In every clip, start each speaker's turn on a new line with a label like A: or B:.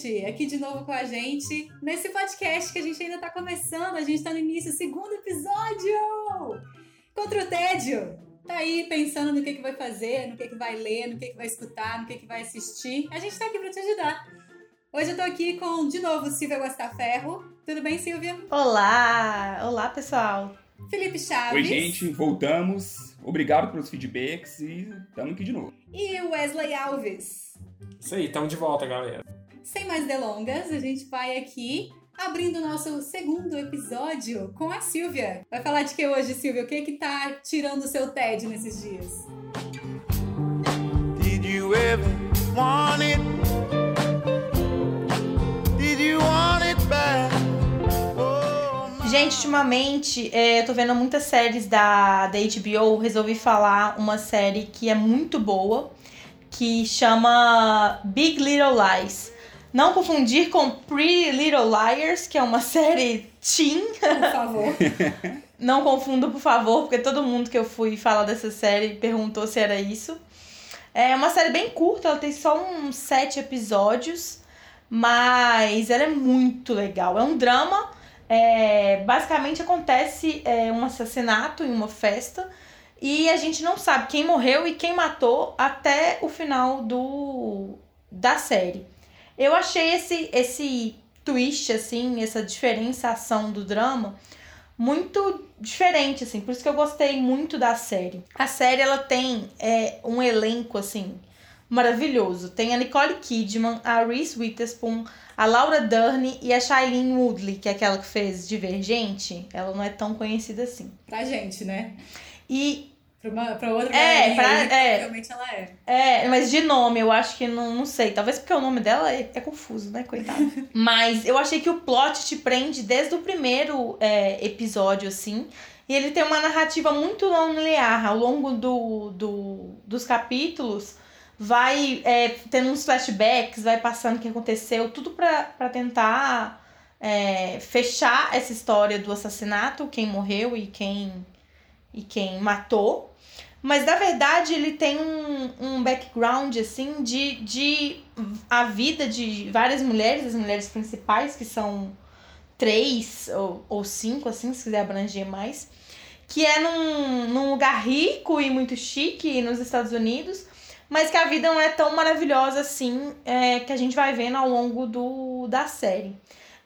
A: Escutante, aqui de novo com a gente nesse podcast que a gente ainda tá começando, a gente tá no início, segundo episódio! Contra o tédio! Tá aí pensando no que, que vai fazer, no que, que vai ler, no que, que vai escutar, no que, que vai assistir. A gente tá aqui pra te ajudar. Hoje eu tô aqui com, de novo, Silvia Guastaferro. Tudo bem, Silvia?
B: Olá! Olá, pessoal!
A: Felipe Chaves.
C: Oi, gente, voltamos. Obrigado pelos feedbacks e estamos aqui de novo.
A: E Wesley Alves.
D: Isso aí, estamos de volta, galera.
A: Sem mais delongas, a gente vai aqui abrindo o nosso segundo episódio com a Silvia. Vai falar de que hoje, Silvia? O que que tá tirando o seu TED nesses dias?
E: Did you ever want it? Did you want it back? Oh,
B: Gente, ultimamente é, eu tô vendo muitas séries da, da HBO. Resolvi falar uma série que é muito boa, que chama Big Little Lies. Não confundir com Pretty Little Liars, que é uma série teen.
A: Por favor.
B: Não confunda, por favor, porque todo mundo que eu fui falar dessa série perguntou se era isso. É uma série bem curta, ela tem só uns sete episódios, mas ela é muito legal. É um drama. é, basicamente acontece é, um assassinato em uma festa e a gente não sabe quem morreu e quem matou até o final do da série. Eu achei esse esse twist assim, essa diferenciação do drama muito diferente, assim. Por isso que eu gostei muito da série. A série, ela tem é, um elenco, assim, maravilhoso. Tem a Nicole Kidman, a Reese Witherspoon, a Laura Dern e a Shailene Woodley, que é aquela que fez Divergente. Ela não é tão conhecida assim.
A: pra gente, né?
B: E,
A: Pra, uma, pra outra
B: É, pra-
A: aí,
B: é.
A: Realmente ela é.
B: é, mas de nome, eu acho que não, não sei. Talvez porque o nome dela é, é confuso, né, coitada. mas eu achei que o plot te prende desde o primeiro é, episódio, assim. E ele tem uma narrativa muito linear. Ao longo do, do, dos capítulos, vai é, tendo uns flashbacks, vai passando o que aconteceu, tudo pra, pra tentar é, fechar essa história do assassinato, quem morreu e quem, e quem matou. Mas na verdade ele tem um, um background assim de, de a vida de várias mulheres, as mulheres principais, que são três ou, ou cinco, assim, se quiser abranger mais, que é num, num lugar rico e muito chique nos Estados Unidos, mas que a vida não é tão maravilhosa assim é, que a gente vai vendo ao longo do, da série.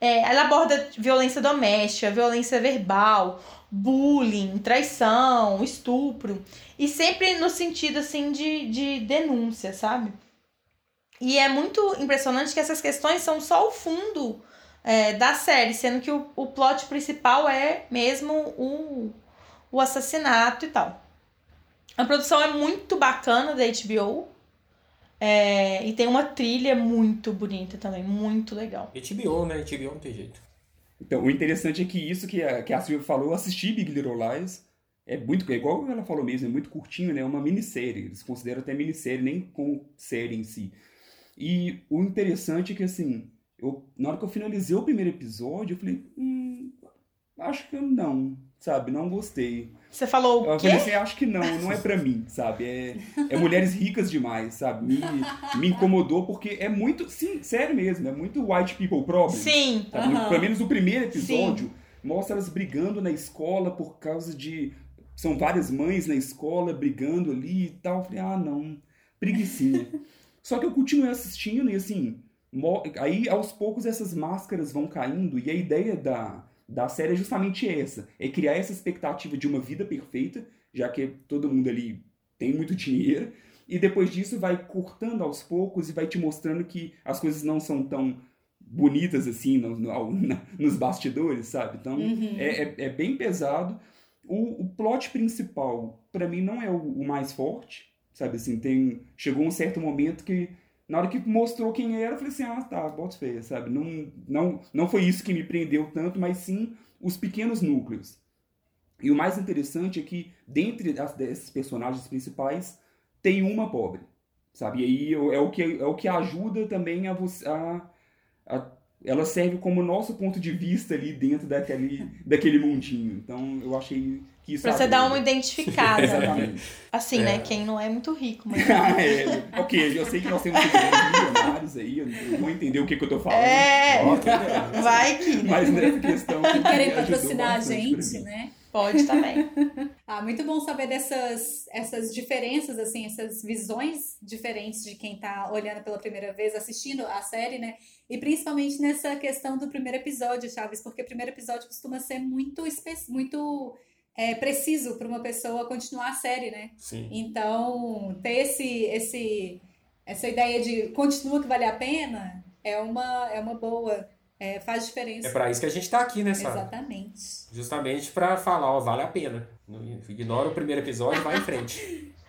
B: É, ela aborda violência doméstica, violência verbal, bullying, traição, estupro. E sempre no sentido, assim, de, de denúncia, sabe? E é muito impressionante que essas questões são só o fundo é, da série, sendo que o, o plot principal é mesmo o, o assassinato e tal. A produção é muito bacana da HBO. é, e tem uma trilha muito bonita também, muito legal.
D: HBO, né? HBO não tem jeito.
C: Então, o interessante é que isso que a, que a Silvia falou, eu assisti Big Little Lies. É muito, é igual ela falou mesmo, é muito curtinho, né? É uma minissérie. Eles consideram até minissérie, nem como série em si. E o interessante é que, assim, eu, na hora que eu finalizei o primeiro episódio, eu falei, hum, acho que não, sabe? Não gostei.
B: Você falou o
C: Eu
B: quê?
C: falei assim, acho que não, não é pra mim, sabe? É, é mulheres ricas demais, sabe? Me, me incomodou porque é muito, sim, sério mesmo, é muito white people problem.
B: Sim,
C: Sabe? No-
A: Aham.
C: Pelo menos o primeiro episódio mostra elas brigando na escola por causa de. São várias mães na escola brigando ali e tal. Eu falei, ah, não, preguicinha. Só que eu continuei assistindo e assim, aí aos poucos essas máscaras vão caindo e a ideia da, da série é justamente essa: é criar essa expectativa de uma vida perfeita, já que todo mundo ali tem muito dinheiro. E depois disso vai cortando aos poucos e vai te mostrando que as coisas não são tão bonitas assim no- no- na- nos bastidores, sabe? Então
A: Uhum.
C: é, é, é bem pesado. O, o plot principal, pra mim, não é o, o mais forte, sabe? Assim, tem, chegou um certo momento que, na hora que mostrou quem era, eu falei assim, ah, tá, bota feia, sabe? Não, não, não foi isso que me prendeu tanto, mas sim os pequenos núcleos. E o mais interessante é que, dentre as, desses personagens principais, tem uma pobre, sabe? E aí é o que, é o que ajuda também a você. A, a, ela serve como nosso ponto de vista ali dentro daquele, daquele mundinho. Então eu achei que isso.
B: Pra você dar uma identificada.
C: Exatamente.
B: Assim, né? Quem não é muito rico, mas.
C: Ah, é, ok, eu sei que nós temos milionários aí, eu não vou entender o que, que eu tô falando.
B: É.
D: Que legal.
B: Vai que. né?
C: Mas nessa questão.
A: Querem
C: ajudou
A: patrocinar a gente, né?
B: Pode também.
A: Ah, muito bom saber dessas essas diferenças, assim, essas visões diferentes de quem tá olhando pela primeira vez, assistindo a série, né? E principalmente nessa questão do primeiro episódio, Chaves, porque o primeiro episódio costuma ser muito, muito é, preciso para uma pessoa continuar a série, né?
D: Sim.
A: Então, ter esse, esse, essa ideia de continua que vale a pena é uma, é uma boa, é, faz diferença.
D: É pra isso que a gente tá aqui, né, Sara?
A: Exatamente.
D: Justamente pra falar, ó, vale a pena. Ignora o primeiro episódio e vai em frente.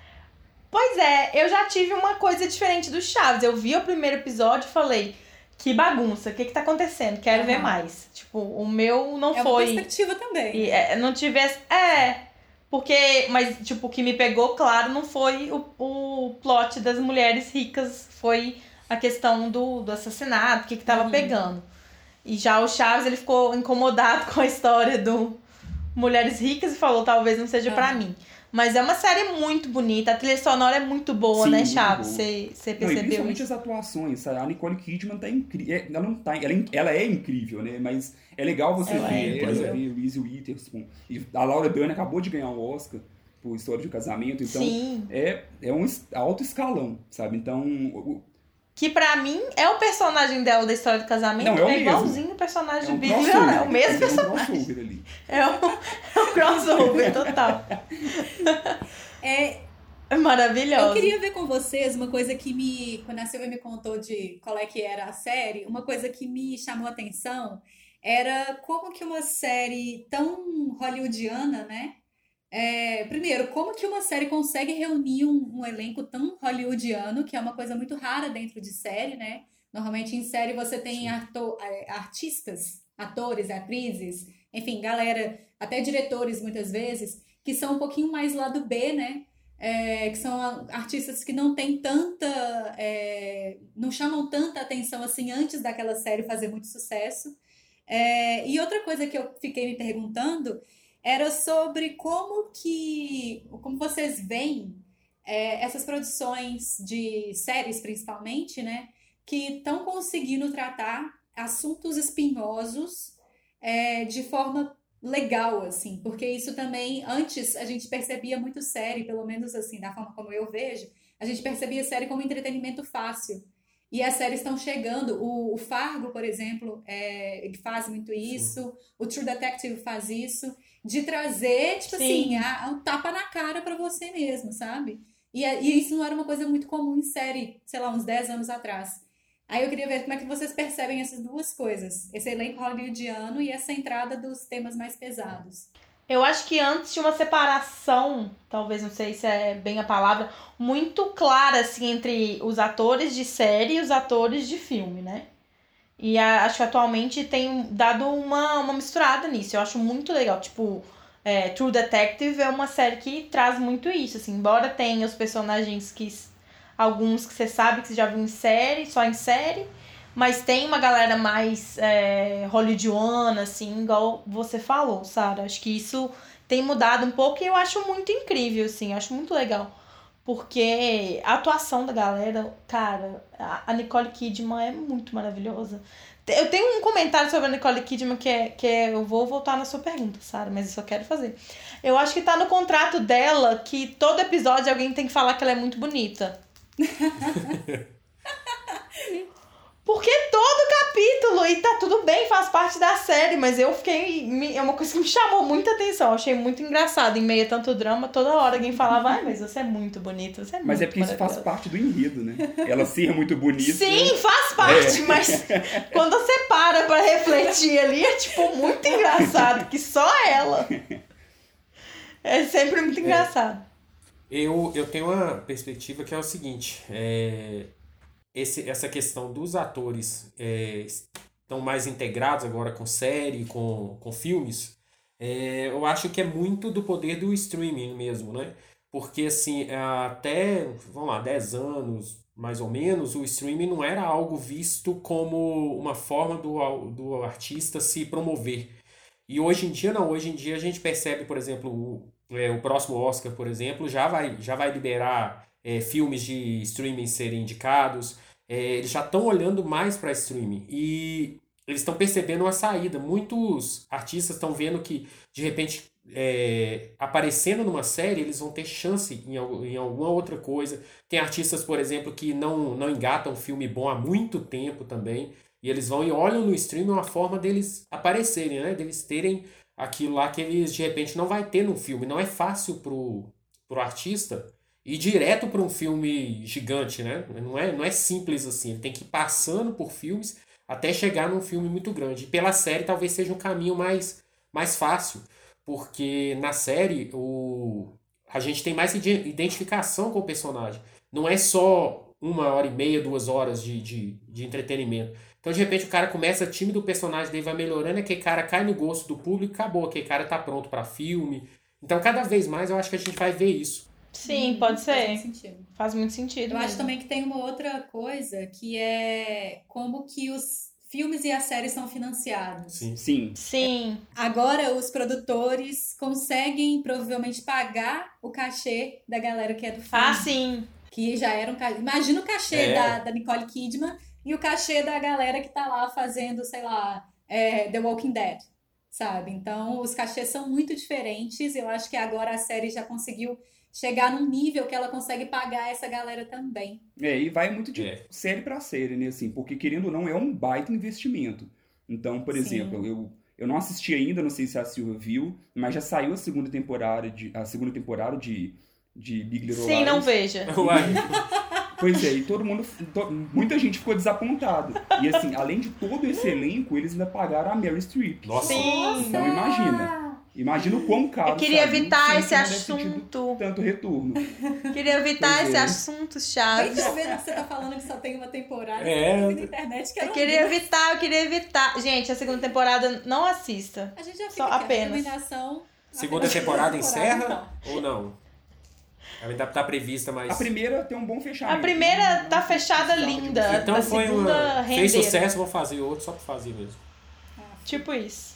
B: Pois é, eu já tive uma coisa diferente do Chaves. Eu vi o primeiro episódio e falei, que bagunça, o que que tá acontecendo? Quero ver
A: Aham.
B: mais. Tipo, o meu não
A: É uma
B: foi.
A: perspectiva também.
B: E, é, não tivesse. É. Porque. Mas, tipo, o que me pegou, claro, não foi o, o plot das mulheres ricas. Foi a questão do, do assassinato, o que, que tava
A: Uhum.
B: pegando. E já o Chaves, ele ficou incomodado com a história do Mulheres Ricas e falou: talvez não seja pra
A: Aham.
B: mim. Mas é uma série muito bonita, a trilha sonora é muito boa,
C: Sim,
B: né, Chaves? Você você
C: Não,
B: percebeu
C: principalmente
B: isso?
C: as atuações, sabe? A Nicole Kidman tá incrível. Ela não tá. Ela, é ela é incrível, né? Mas é legal você
B: Ela é
C: ver ela,
D: incrível.
C: ver Reese Witherspoon. E a Laura Dern acabou de ganhar o Oscar por História de Casamento, então
B: Sim.
C: é, é um alto escalão, sabe? Então,
B: Que pra mim é o personagem dela da história do casamento.
C: Não, é o mesmo.
B: igualzinho o
C: é
B: personagem
C: um
B: do Billy. É o mesmo
C: É um
B: personagem.
C: crossover ali.
B: É um, é um crossover total.
A: É,
B: É maravilhoso.
A: eu queria ver com vocês uma coisa que me. Quando a Silvia me contou de qual é que era a série, uma coisa que me chamou a atenção era como que uma série tão hollywoodiana, né? É, primeiro, como que uma série consegue reunir um, um elenco tão hollywoodiano, que é uma coisa muito rara dentro de série, né? Normalmente em série você tem é, artistas, atores, atrizes, enfim, galera, até diretores muitas vezes, que são um pouquinho mais lado B, né? É, que são artistas que não têm tanta. é, não chamam tanta atenção assim antes daquela série fazer muito sucesso. É, e outra coisa que eu fiquei me perguntando era sobre como que. como vocês veem é, essas produções de séries, principalmente, né? Que estão conseguindo tratar assuntos espinhosos é, de forma legal, assim, porque isso também, antes a gente percebia muito série, pelo menos assim, da forma como eu vejo, a gente percebia série como entretenimento fácil. E as séries estão chegando. O, o Fargo, por exemplo, é, ele faz muito isso. O True Detective faz isso. De trazer, tipo
B: Sim.
A: assim, a- um tapa na cara pra você mesmo, sabe? E, e isso não era uma coisa muito comum em série, sei lá, uns 10 anos atrás. Aí eu queria ver como é que vocês percebem essas duas coisas. Esse elenco hollywoodiano e essa entrada dos temas mais pesados.
B: Eu acho que antes tinha uma separação, talvez não sei se é bem a palavra, muito clara assim entre os atores de série e os atores de filme, né? E a- acho que atualmente tem dado uma, uma misturada nisso. Eu acho muito legal. Tipo, é, True Detective é uma série que traz muito isso. Assim, embora tenha os personagens que. Alguns que você sabe que você já viu em série, só em série. Mas tem uma galera mais é, hollywoodiana, assim, igual você falou, Sara. Acho que isso tem mudado um pouco e eu acho muito incrível, assim. Acho muito legal. Porque a atuação da galera, cara, a Nicole Kidman é muito maravilhosa. Eu tenho um comentário sobre a Nicole Kidman que é, que é, eu vou voltar na sua pergunta, Sara, mas eu só quero fazer. Eu acho que tá no contrato dela que todo episódio alguém tem que falar que ela é muito bonita. Porque todo capítulo, e tá tudo bem, faz parte da série, mas eu fiquei. me- É uma coisa que me chamou muita atenção. Achei muito engraçado. Em meio a tanto drama, toda hora alguém falava, ai, mas você é muito bonita, você é
C: Mas é
B: muito
C: porque isso faz
B: maravilhosa."
C: parte do enredo, né? Ela ser muito bonita.
B: Sim, faz parte,
C: É.
B: mas quando você para pra refletir ali, é tipo muito engraçado, que só ela. É sempre muito engraçado.
D: Eu, eu tenho uma perspectiva que é o seguinte: é, esse, essa questão dos atores é, estão mais integrados agora com série, com, com filmes. É, eu acho que é muito do poder do streaming mesmo, né? Porque, assim, até, vamos lá, 10 anos, mais ou menos, o streaming não era algo visto como uma forma do, do artista se promover. E hoje em dia, não. Hoje em dia a gente percebe, por exemplo, o, é, o próximo Oscar, por exemplo, já vai, já vai liberar é, filmes de streaming serem indicados. É, eles já estão olhando mais para streaming. E eles estão percebendo uma saída. Muitos artistas estão vendo que, de repente, é, aparecendo numa série, eles vão ter chance em, em alguma outra coisa. Tem artistas, por exemplo, que não, não engatam um filme bom há muito tempo também. E eles vão e olham no streaming uma forma deles aparecerem, né? Deles terem aquilo lá que eles de repente não vai ter no filme. Não é fácil pro, pro artista ir direto para um filme gigante, né? Não é, não é simples assim. Ele tem que ir passando por filmes até chegar num filme muito grande. E pela série talvez seja um caminho mais, mais fácil, porque na série o, a gente tem mais identificação com o personagem. Não é só uma hora e meia, duas horas de, de, de entretenimento. Então, de repente, o cara começa tímido, o personagem dele vai melhorando, aquele cara cai no gosto do público, acabou, aquele cara tá pronto para filme. Então, cada vez mais eu acho que a gente vai ver isso.
B: Sim, hum, pode ser.
A: Faz muito sentido.
B: Faz muito sentido.
A: Eu mesmo. acho também que tem uma outra coisa que é como que os filmes e as séries são financiados.
C: Sim. Sim.
B: Sim.
A: Agora os produtores conseguem provavelmente pagar o cachê da galera que é do filme.
B: Ah, sim.
A: Que já era um cachê. Imagina o cachê é. da, da Nicole Kidman e o cachê da galera que tá lá fazendo, sei lá, é, The Walking Dead, sabe? Então, os cachês são muito diferentes. Eu acho que agora a série já conseguiu chegar num nível que ela consegue pagar essa galera também.
C: É, e vai muito de é. série para série, né? Assim, porque querendo ou não, é um baita investimento. Então, por Sim. exemplo, eu, eu não assisti ainda, não sei se a Silvia viu, mas já saiu a segunda temporada de, a segunda temporada de, de Big Little
B: Lies. Sim, não veja.
C: Pois é, e todo mundo, to, muita gente ficou desapontado. E assim, além de todo esse elenco, eles ainda pagaram a Mary Streep.
D: Nossa!
B: Sim.
C: Então imagina. Imagina o quão caro.
B: Eu queria evitar esse assunto.
C: Tanto retorno.
B: Queria evitar pois esse é. assunto chato.
A: Bem vendo que você tá falando que só tem uma temporada. É. Na internet que
B: eu queria evitar, eu queria evitar. Gente, a segunda temporada não assista.
A: A gente já
B: fica só apenas.
A: Recomendação.
D: Segunda temporada encerra ou não? Ela tá prevista, mas.
C: A primeira tem um bom fechamento.
B: A primeira tá fechada linda.
D: Então foi uma. Fez sucesso, vou fazer outro só pra fazer mesmo.
B: Tipo isso.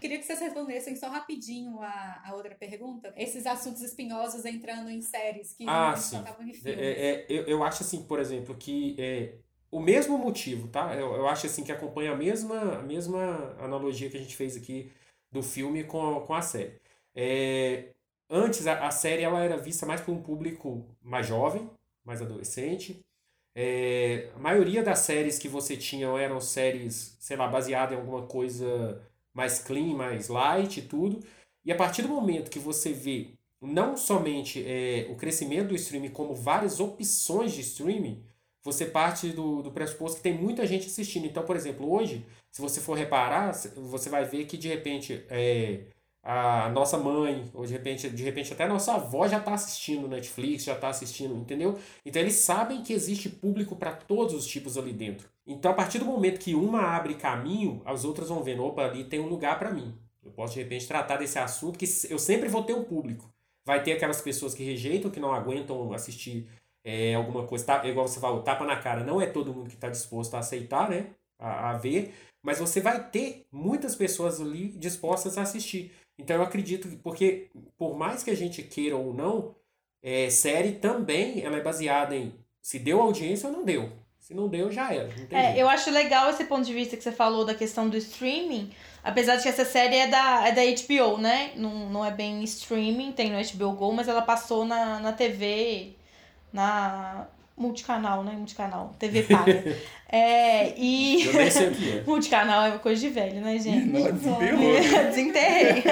A: Queria que vocês respondessem só rapidinho a, a outra pergunta. Esses assuntos espinhosos entrando em séries que
D: ah, sim. estavam em filmes. É, é, eu, eu acho assim, por exemplo, que é, o mesmo motivo, tá? Eu, eu acho assim que acompanha a mesma, a mesma analogia que a gente fez aqui do filme com, com a série. É, Antes, a, a série ela era vista mais por um público mais jovem, mais adolescente. É, a maioria das séries que você tinha eram séries, sei lá, baseadas em alguma coisa mais clean, mais light e tudo. E a partir do momento que você vê não somente é, o crescimento do streaming, como várias opções de streaming, você parte do, do pressuposto que tem muita gente assistindo. Então, por exemplo, hoje, se você for reparar, você vai ver que de repente é, a nossa mãe, ou de repente, de repente até a nossa avó já está assistindo Netflix, já está assistindo, entendeu? Então eles sabem que existe público para todos os tipos ali dentro. Então a partir do momento que uma abre caminho, as outras vão vendo, opa, ali tem um lugar para mim. Eu posso de repente tratar desse assunto que eu sempre vou ter um público. Vai ter aquelas pessoas que rejeitam, que não aguentam assistir é, alguma coisa, tá, igual você fala, tapa na cara, não é todo mundo que está disposto a aceitar, né? A, a ver, mas você vai ter muitas pessoas ali dispostas a assistir. Então eu acredito que, porque por mais que a gente queira ou não, é, série também ela é baseada em se deu audiência ou não deu. Se não deu, já era.
B: é, eu acho legal esse ponto de vista que você falou da questão do streaming. Apesar de que essa série é da, é da HBO, né? Não, não é bem streaming, tem no HBO Go, mas ela passou na, na TV, na multicanal, né? Multicanal, TV paga. É, e.
D: Eu nem sei o que é.
B: multicanal é coisa de velho, né, gente?
C: Não, desenterrou.
B: Desenterrei.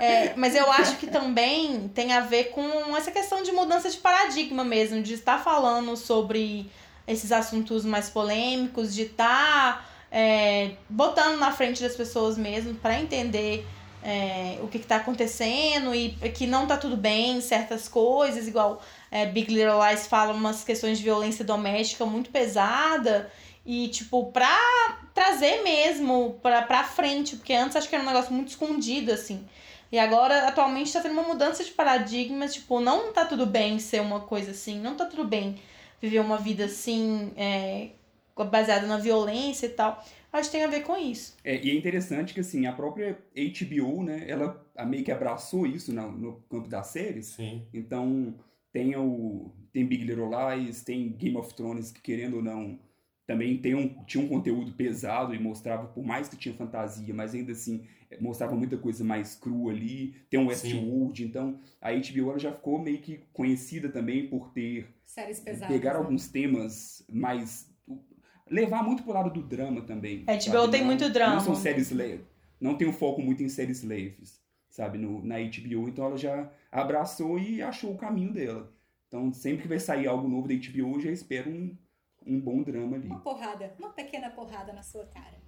B: É, mas eu acho que também tem a ver com essa questão de mudança de paradigma mesmo, de estar falando sobre esses assuntos mais polêmicos, de estar é, botando na frente das pessoas mesmo para entender é, o que está acontecendo e que não tá tudo bem, certas coisas, igual é, Big Little Lies fala umas questões de violência doméstica muito pesada e, tipo, pra, trazer mesmo pra, pra frente, porque antes acho que era um negócio muito escondido, assim. E agora, atualmente, tá tendo uma mudança de paradigmas, tipo, não tá tudo bem ser uma coisa assim, não tá tudo bem viver uma vida assim, é, baseada na violência e tal. Acho que tem a ver com isso.
C: É, e é interessante que, assim, a própria HBO, né, ela a meio que abraçou isso no, no campo das séries.
D: Sim.
C: Então, tem o tem Big Little Lies, tem Game of Thrones, que querendo ou não, também tem um, tinha um conteúdo pesado e mostrava, por mais que tinha fantasia, mas ainda assim, eh, mostrava muita coisa mais crua ali. Tem um. Westworld, então a HBO ela já ficou meio que conhecida também por ter
A: Séries pesadas.
C: pegar
A: né?
C: alguns temas mais levar muito pro lado do drama também.
B: A HBO
C: sabe?
B: tem
C: Não-
B: muito drama.
C: Não são séries leves. Não tem um foco muito em séries leves, sabe, no, na HBO, então ela já abraçou e achou o caminho dela. Então, sempre que vai sair algo novo da HBO, eu já espero um, um bom drama ali.
A: Uma porrada, uma pequena porrada na sua cara.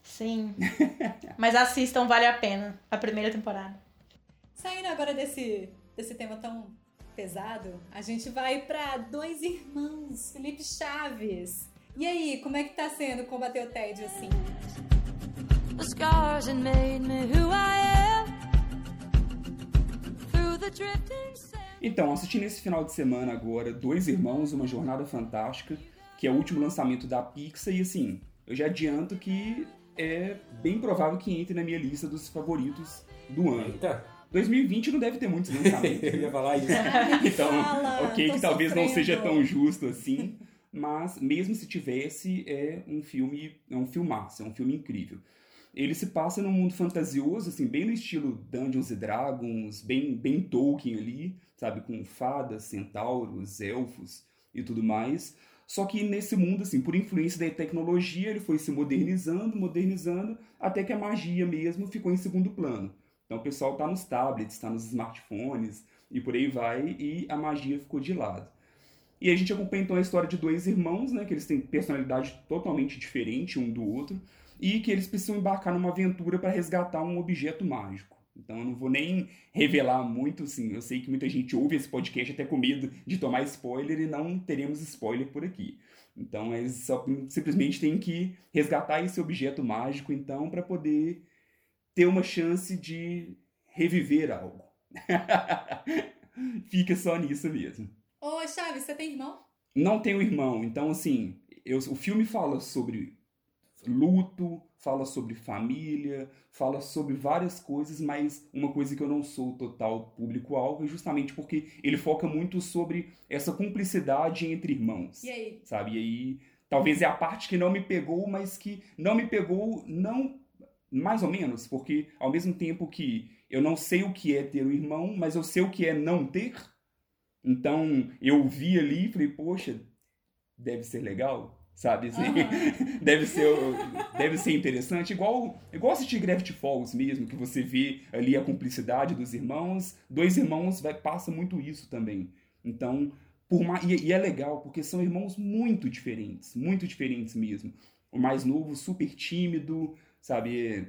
B: Sim. Mas assistam, vale a pena. A primeira temporada.
A: Saindo agora desse, desse tema tão pesado, a gente vai pra dois irmãos, Felipe Chaves. E aí, como é que tá sendo combater o tédio assim?
F: The scars that made me who I am.
C: Então, assisti nesse final de semana agora Dois Irmãos, Uma Jornada Fantástica, que é o último lançamento da Pixar, e assim, eu já adianto que é bem provável que entre na minha lista dos favoritos do ano.
D: Eita,
C: 2020 não deve ter muitos lançamentos.
D: eu ia falar isso.
C: Então,
A: Fala,
C: ok, que talvez não seja tão justo assim, mas mesmo se tivesse, é um filme, é um filmaço, é um filme incrível. Ele se passa num mundo fantasioso, assim, bem no estilo Dungeons and Dragons, bem, bem Tolkien ali, sabe, com fadas, centauros, elfos e tudo mais. Só que nesse mundo, assim, por influência da tecnologia, ele foi se modernizando, modernizando, até que a magia mesmo ficou em segundo plano. Então o pessoal tá nos tablets, tá nos smartphones e por aí vai, e a magia ficou de lado. E a gente acompanha então a história de dois irmãos, né, que eles têm personalidade totalmente diferente um do outro, e que eles precisam embarcar numa aventura para resgatar um objeto mágico. Então eu não vou nem revelar muito, assim, eu sei que muita gente ouve esse podcast até com medo de tomar spoiler e não teremos spoiler por aqui. Então eles só simplesmente têm que resgatar esse objeto mágico então para poder ter uma chance de reviver algo. Fica só nisso mesmo.
A: Ô, Chaves, você tem irmão?
C: Não tenho irmão, então assim, eu- o filme fala sobre luto, fala sobre família, fala sobre várias coisas, mas uma coisa que eu não sou total público-alvo é justamente porque ele foca muito sobre essa cumplicidade entre irmãos
A: E aí?
C: sabe? E aí, talvez é a parte que não me pegou, mas que não me pegou, não mais ou menos, porque ao mesmo tempo que eu não sei o que é ter um irmão, mas eu sei o que é não ter. Então, eu vi ali e falei, poxa, deve ser legal, sabe? Assim,
A: Aham.
C: deve ser deve ser interessante igual igual assistir Gravity Falls mesmo que você vê ali a cumplicidade dos irmãos. Dois irmãos vai passa muito isso também. Então por mais, e, e é legal porque são irmãos muito diferentes muito diferentes mesmo. O mais novo super tímido sabe?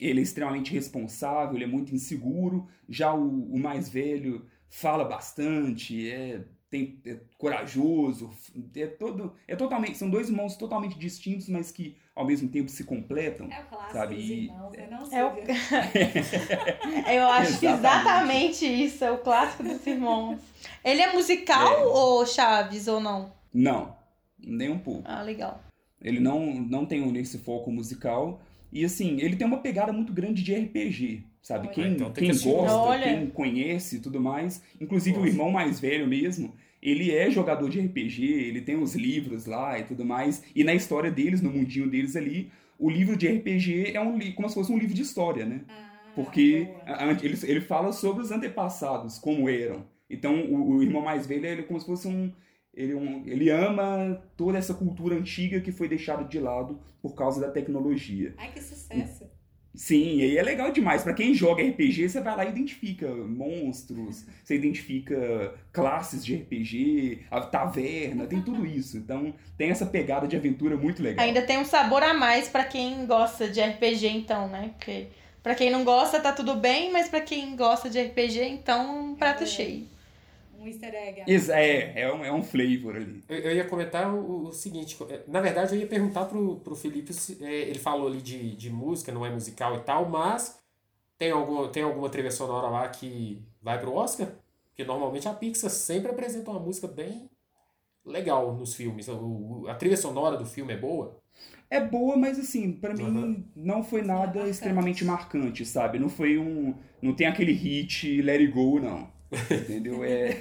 C: Ele é extremamente responsável ele é muito inseguro. Já o, o mais velho fala bastante é tem, é corajoso, é todo, é totalmente, são dois irmãos totalmente distintos, mas que ao mesmo tempo se completam.
A: É o clássico
C: Sabe,
A: dos irmãos, né? Não,
B: É o-? Eu acho que
C: Exatamente.
B: exatamente isso, é o clássico dos irmãos. Ele é musical
C: É.
B: ou Chaves ou não?
C: Não, nem um pouco.
B: Ah, legal.
C: Ele não, não tem esse foco musical. E assim, ele tem uma pegada muito grande de RPG, sabe?
A: Olha.
C: Quem,
D: Então tem
C: quem
D: que
C: gosta,
B: Olha.
C: quem conhece e tudo mais. Inclusive o
D: Nossa.
C: irmão mais velho mesmo, ele é jogador de RPG, ele tem os livros lá e tudo mais. E na história deles, no mundinho deles ali, o livro de RPG é um como se fosse um livro de história, né?
A: Ah,
C: Porque
A: boa.
C: a- a- ele, ele fala sobre os antepassados, como eram. Então, o, o irmão mais velho, ele é como se fosse um ele, um. ele ama toda essa cultura antiga que foi deixada de lado por causa da tecnologia.
A: Ai, que sucesso.
C: Sim, e aí é legal demais. Pra quem joga RPG, você vai lá e identifica monstros, você identifica classes de RPG, a taverna, tem tudo isso. Então, tem essa pegada de aventura muito legal.
B: Ainda tem um sabor a mais pra quem gosta de RPG, então, né? Porque pra quem não gosta, tá tudo bem, mas pra quem gosta de RPG, então, um prato
A: É.
B: cheio.
A: Um easter egg.
C: Ex- É, é um, é um flavor ali.
D: Eu, eu ia comentar o, o seguinte, na verdade eu ia perguntar pro, pro Felipe, se, é, ele falou ali de, de música, não é musical e tal, mas tem, algum, tem alguma trilha sonora lá que vai pro Oscar? Porque normalmente a Pixar sempre apresenta uma música bem legal nos filmes. O, o- a trilha sonora do filme é boa?
C: É boa, mas assim, pra mim
D: Uhum.
C: não foi nada
A: marcante.
C: extremamente marcante, sabe? Não foi um. Não tem aquele hit Let It Go, não. Entendeu? É...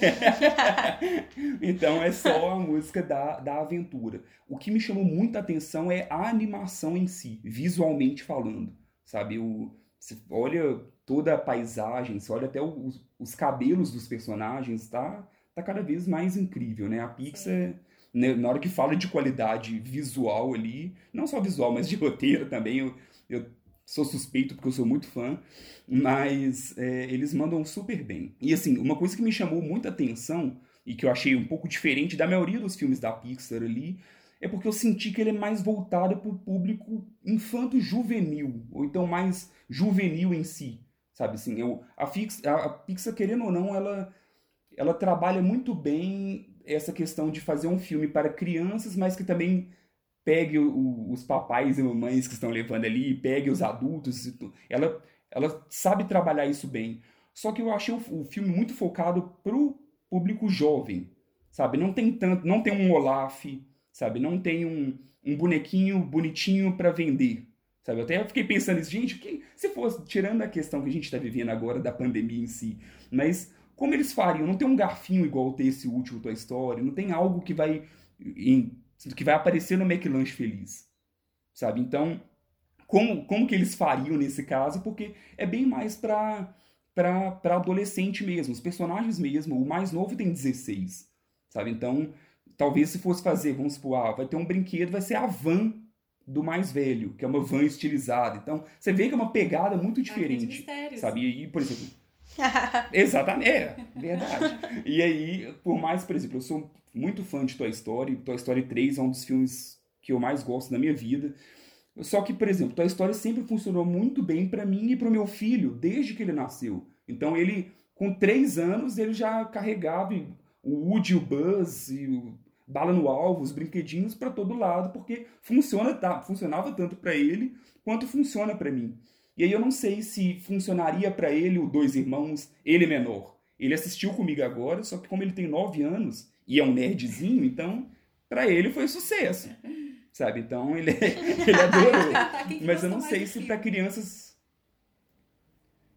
C: então é só a música da, da aventura. O que me chamou muita atenção é a animação em si, visualmente falando. Sabe? O, você olha toda a paisagem, você olha até os, os cabelos dos personagens, tá, tá cada vez mais incrível, né? A Pixar, né, na hora que fala de qualidade visual ali, não só visual, mas de roteiro também, eu, eu sou suspeito porque eu sou muito fã, mas é, eles mandam super bem. E assim, uma coisa que me chamou muita atenção e que eu achei um pouco diferente da maioria dos filmes da Pixar ali, é porque eu senti que ele é mais voltado para o público infanto-juvenil, ou então mais juvenil em si, sabe assim, eu, a, Fix, a, a Pixar, querendo ou não, ela, ela trabalha muito bem essa questão de fazer um filme para crianças, mas que também pegue o- os papais e mamães que estão levando ali, pegue os adultos, ela, ela sabe trabalhar isso bem. Só que eu achei o, o filme muito focado pro público jovem, sabe? Não tem tanto, não tem um Olaf, sabe? Não tem um, um bonequinho bonitinho para vender, sabe? Eu até fiquei pensando nisso, gente, que, se fosse, tirando a questão que a gente está vivendo agora da pandemia em si, mas como eles fariam? Não tem um garfinho igual ter esse último Toy Story, não tem algo que vai em- que vai aparecer no McLanche Feliz, sabe? Então, como, como que eles fariam nesse caso? Porque é bem mais pra, pra, pra adolescente mesmo, os personagens mesmo, o mais novo tem 16, sabe? Então, talvez se fosse fazer, vamos supor, ah, vai ter um brinquedo, vai ser a van do mais velho, que é uma van estilizada. Então, você vê que é uma pegada muito diferente,
A: mistérios.
C: sabe? E, por exemplo, Exatamente, é, verdade. E aí, por mais, por exemplo, eu sou muito fã de Toy Story, Toy Story 3 é um dos filmes que eu mais gosto da minha vida. Só que, por exemplo, Toy Story sempre funcionou muito bem pra mim e pro meu filho, desde que ele nasceu. Então ele, com três anos, ele já carregava o Woody, o Buzz e o bala no alvo, os brinquedinhos pra todo lado, porque funciona, tá, funcionava tanto pra ele quanto funciona pra mim. E aí eu não sei se funcionaria pra ele o Dois Irmãos, ele menor. Ele assistiu comigo agora, só que como ele tem nove anos e é um nerdzinho, então pra ele foi sucesso. Sabe? Então ele, ele adorou. Mas eu não sei se pra crianças.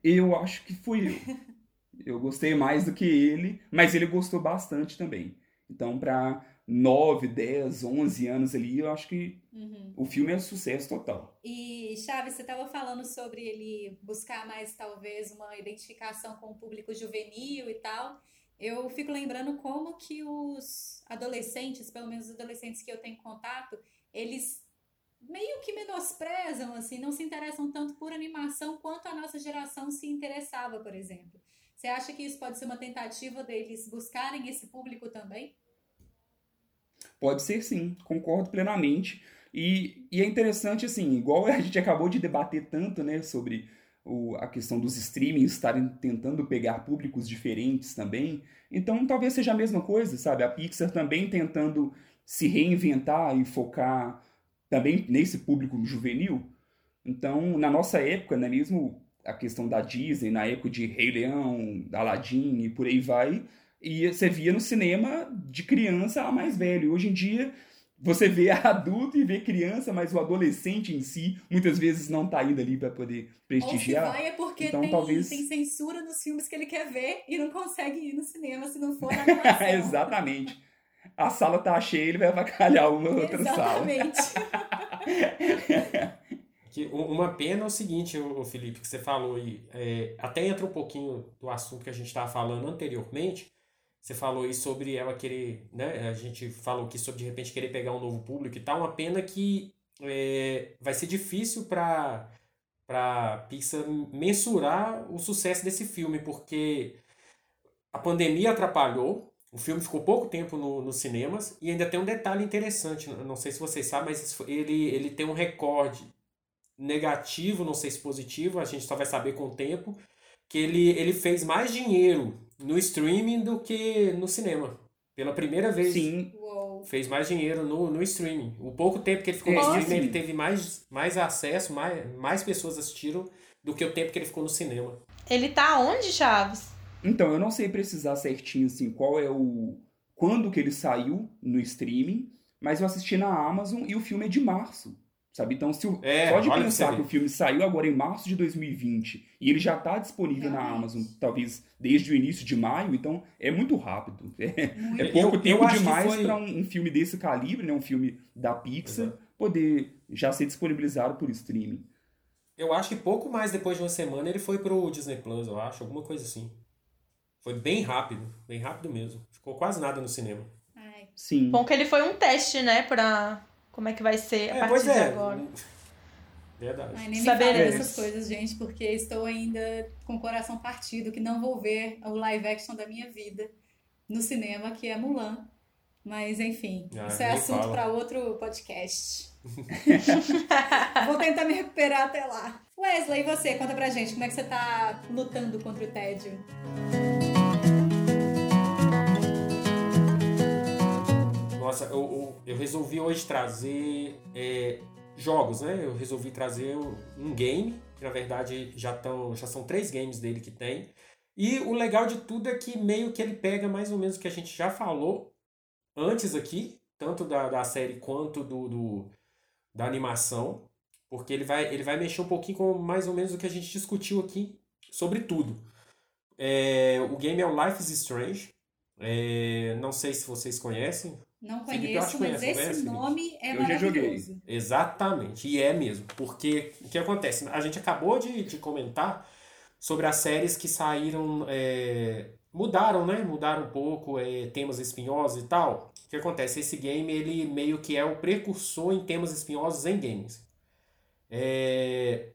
C: Eu acho que fui eu. Eu gostei mais do que ele, mas ele gostou bastante também. Então, pra 9, 10, 11 anos ali, eu acho que
A: Uhum.
C: o filme é um sucesso total.
A: E, Chaves, você estava falando sobre ele buscar mais, talvez, uma identificação com o público juvenil e tal. Eu fico lembrando como que os adolescentes, pelo menos os adolescentes que eu tenho contato, eles meio que menosprezam, assim, não se interessam tanto por animação quanto a nossa geração se interessava, por exemplo. Você acha que isso pode ser uma tentativa deles buscarem esse público também?
C: Pode ser sim, concordo plenamente. E, e é interessante, assim, igual a gente acabou de debater tanto, né, sobre o, a questão dos streamings estarem tentando pegar públicos diferentes também. Então talvez seja a mesma coisa, sabe? A Pixar também tentando se reinventar e focar também nesse público juvenil. Então, na nossa época, né, mesmo a questão da Disney, na época de Rei Leão, Aladdin e por aí vai, e você via no cinema de criança a mais velho. Hoje em dia, você vê adulto e vê criança, mas o adolescente em si muitas vezes não tá indo ali para poder
A: Ou se
C: prestigiar.
A: vai é porque
C: Então,
A: tem,
C: talvez-
A: tem censura nos filmes que ele quer ver e não consegue ir no cinema se não for na.
C: Exatamente. A sala tá cheia, ele vai avacalhar uma outra sala.
A: Exatamente.
D: Que u- uma pena é o seguinte, ô Felipe, que você falou aí, é, até entra um pouquinho do assunto que a gente estava falando anteriormente. Você falou aí sobre ela querer, né? A gente falou aqui sobre de repente querer pegar um novo público e tal. Uma pena que é, vai ser difícil para para Pixar mensurar o sucesso desse filme, porque a pandemia atrapalhou. O filme ficou pouco tempo no, nos cinemas e ainda tem um detalhe interessante. Não sei se vocês sabem, mas ele, ele tem um recorde negativo, não sei se positivo, a gente só vai saber com o tempo, que ele, ele fez mais dinheiro no streaming do que no cinema. Pela primeira vez.
C: Sim,
A: Uou.
D: Fez mais dinheiro no, no streaming. O pouco tempo que ele ficou no
C: É,
D: streaming,
C: sim.
D: ele teve mais, mais acesso, mais, mais pessoas assistiram do que o tempo que ele ficou no cinema.
B: Ele tá onde, Chaves?
C: Então, eu não sei precisar certinho assim qual é o quando que ele saiu no streaming, mas eu assisti na Amazon e o filme é de março, sabe? Então, se o
D: É,
C: pode
D: olha pra
C: pensar que o filme saiu agora em março de 2020 e ele já tá disponível na. Amazon, talvez desde o início de maio, então é muito rápido. É,
A: Muito
C: é
D: Eu-
C: pouco
D: eu
C: tempo
D: que
C: demais
D: foi-
C: para um, um filme desse calibre, né? Um filme da Pixar
D: Exato.
C: poder já ser disponibilizado por streaming.
D: Eu acho que pouco mais depois de uma semana ele foi pro Disney Plus, eu acho, alguma coisa assim. Foi bem rápido, bem rápido mesmo. Ficou quase nada no cinema.
A: Ai,
C: Sim.
B: Bom que ele foi um teste, né, pra como é que vai ser a
D: É,
B: partir
D: pois
B: de
D: é.
B: agora.
D: Verdade.
A: ai, nem me
B: Saberemos.
A: fale dessas coisas, gente, porque estou ainda com o coração partido, que não vou ver o live action da minha vida no cinema, que é Mulan. Mas, enfim,
D: Ah,
A: isso é assunto para outro podcast. vou tentar me recuperar até lá. Wesley, e você? Conta pra gente, como é que você tá lutando contra o tédio?
D: Nossa, eu, eu, eu resolvi hoje trazer é, jogos, né? Eu resolvi trazer um, game, que na verdade já, tão, já são três games dele que tem. E o legal de tudo é que meio que ele pega mais ou menos o que a gente já falou antes aqui, tanto da, da série quanto do, do- da animação, porque ele vai, ele vai mexer um pouquinho com mais ou menos o que a gente discutiu aqui sobre tudo. É, o game é o Life is Strange. É, não sei se vocês conhecem,
A: Não conheço, mas
D: conhece,
A: esse
D: conhece,
A: nome é
C: Eu já joguei.
A: maravilhoso.
D: Exatamente, e é mesmo, porque o que acontece? A gente acabou de, de comentar sobre as séries que saíram, é, mudaram, né? Mudaram um pouco, é, temas espinhosos e tal. O que acontece? Esse game, ele meio que é o precursor em temas espinhosos em games. É,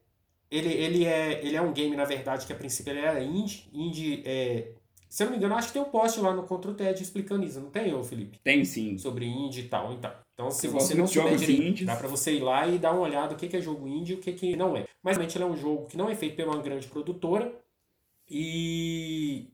D: ele, ele, é, ele é um game, na verdade, que a princípio ele era indie. indie é, se eu não me engano, acho que tem um post lá no Contra o TED explicando isso, não tem, ô Felipe?
C: Tem sim.
D: sobre indie e tal, então. Então, se
C: Eu
D: você não souber direito, dá pra você ir lá e dar uma olhada o que é jogo indie e o que que não é. Mas, realmente, ele é um jogo que não é feito por uma grande produtora e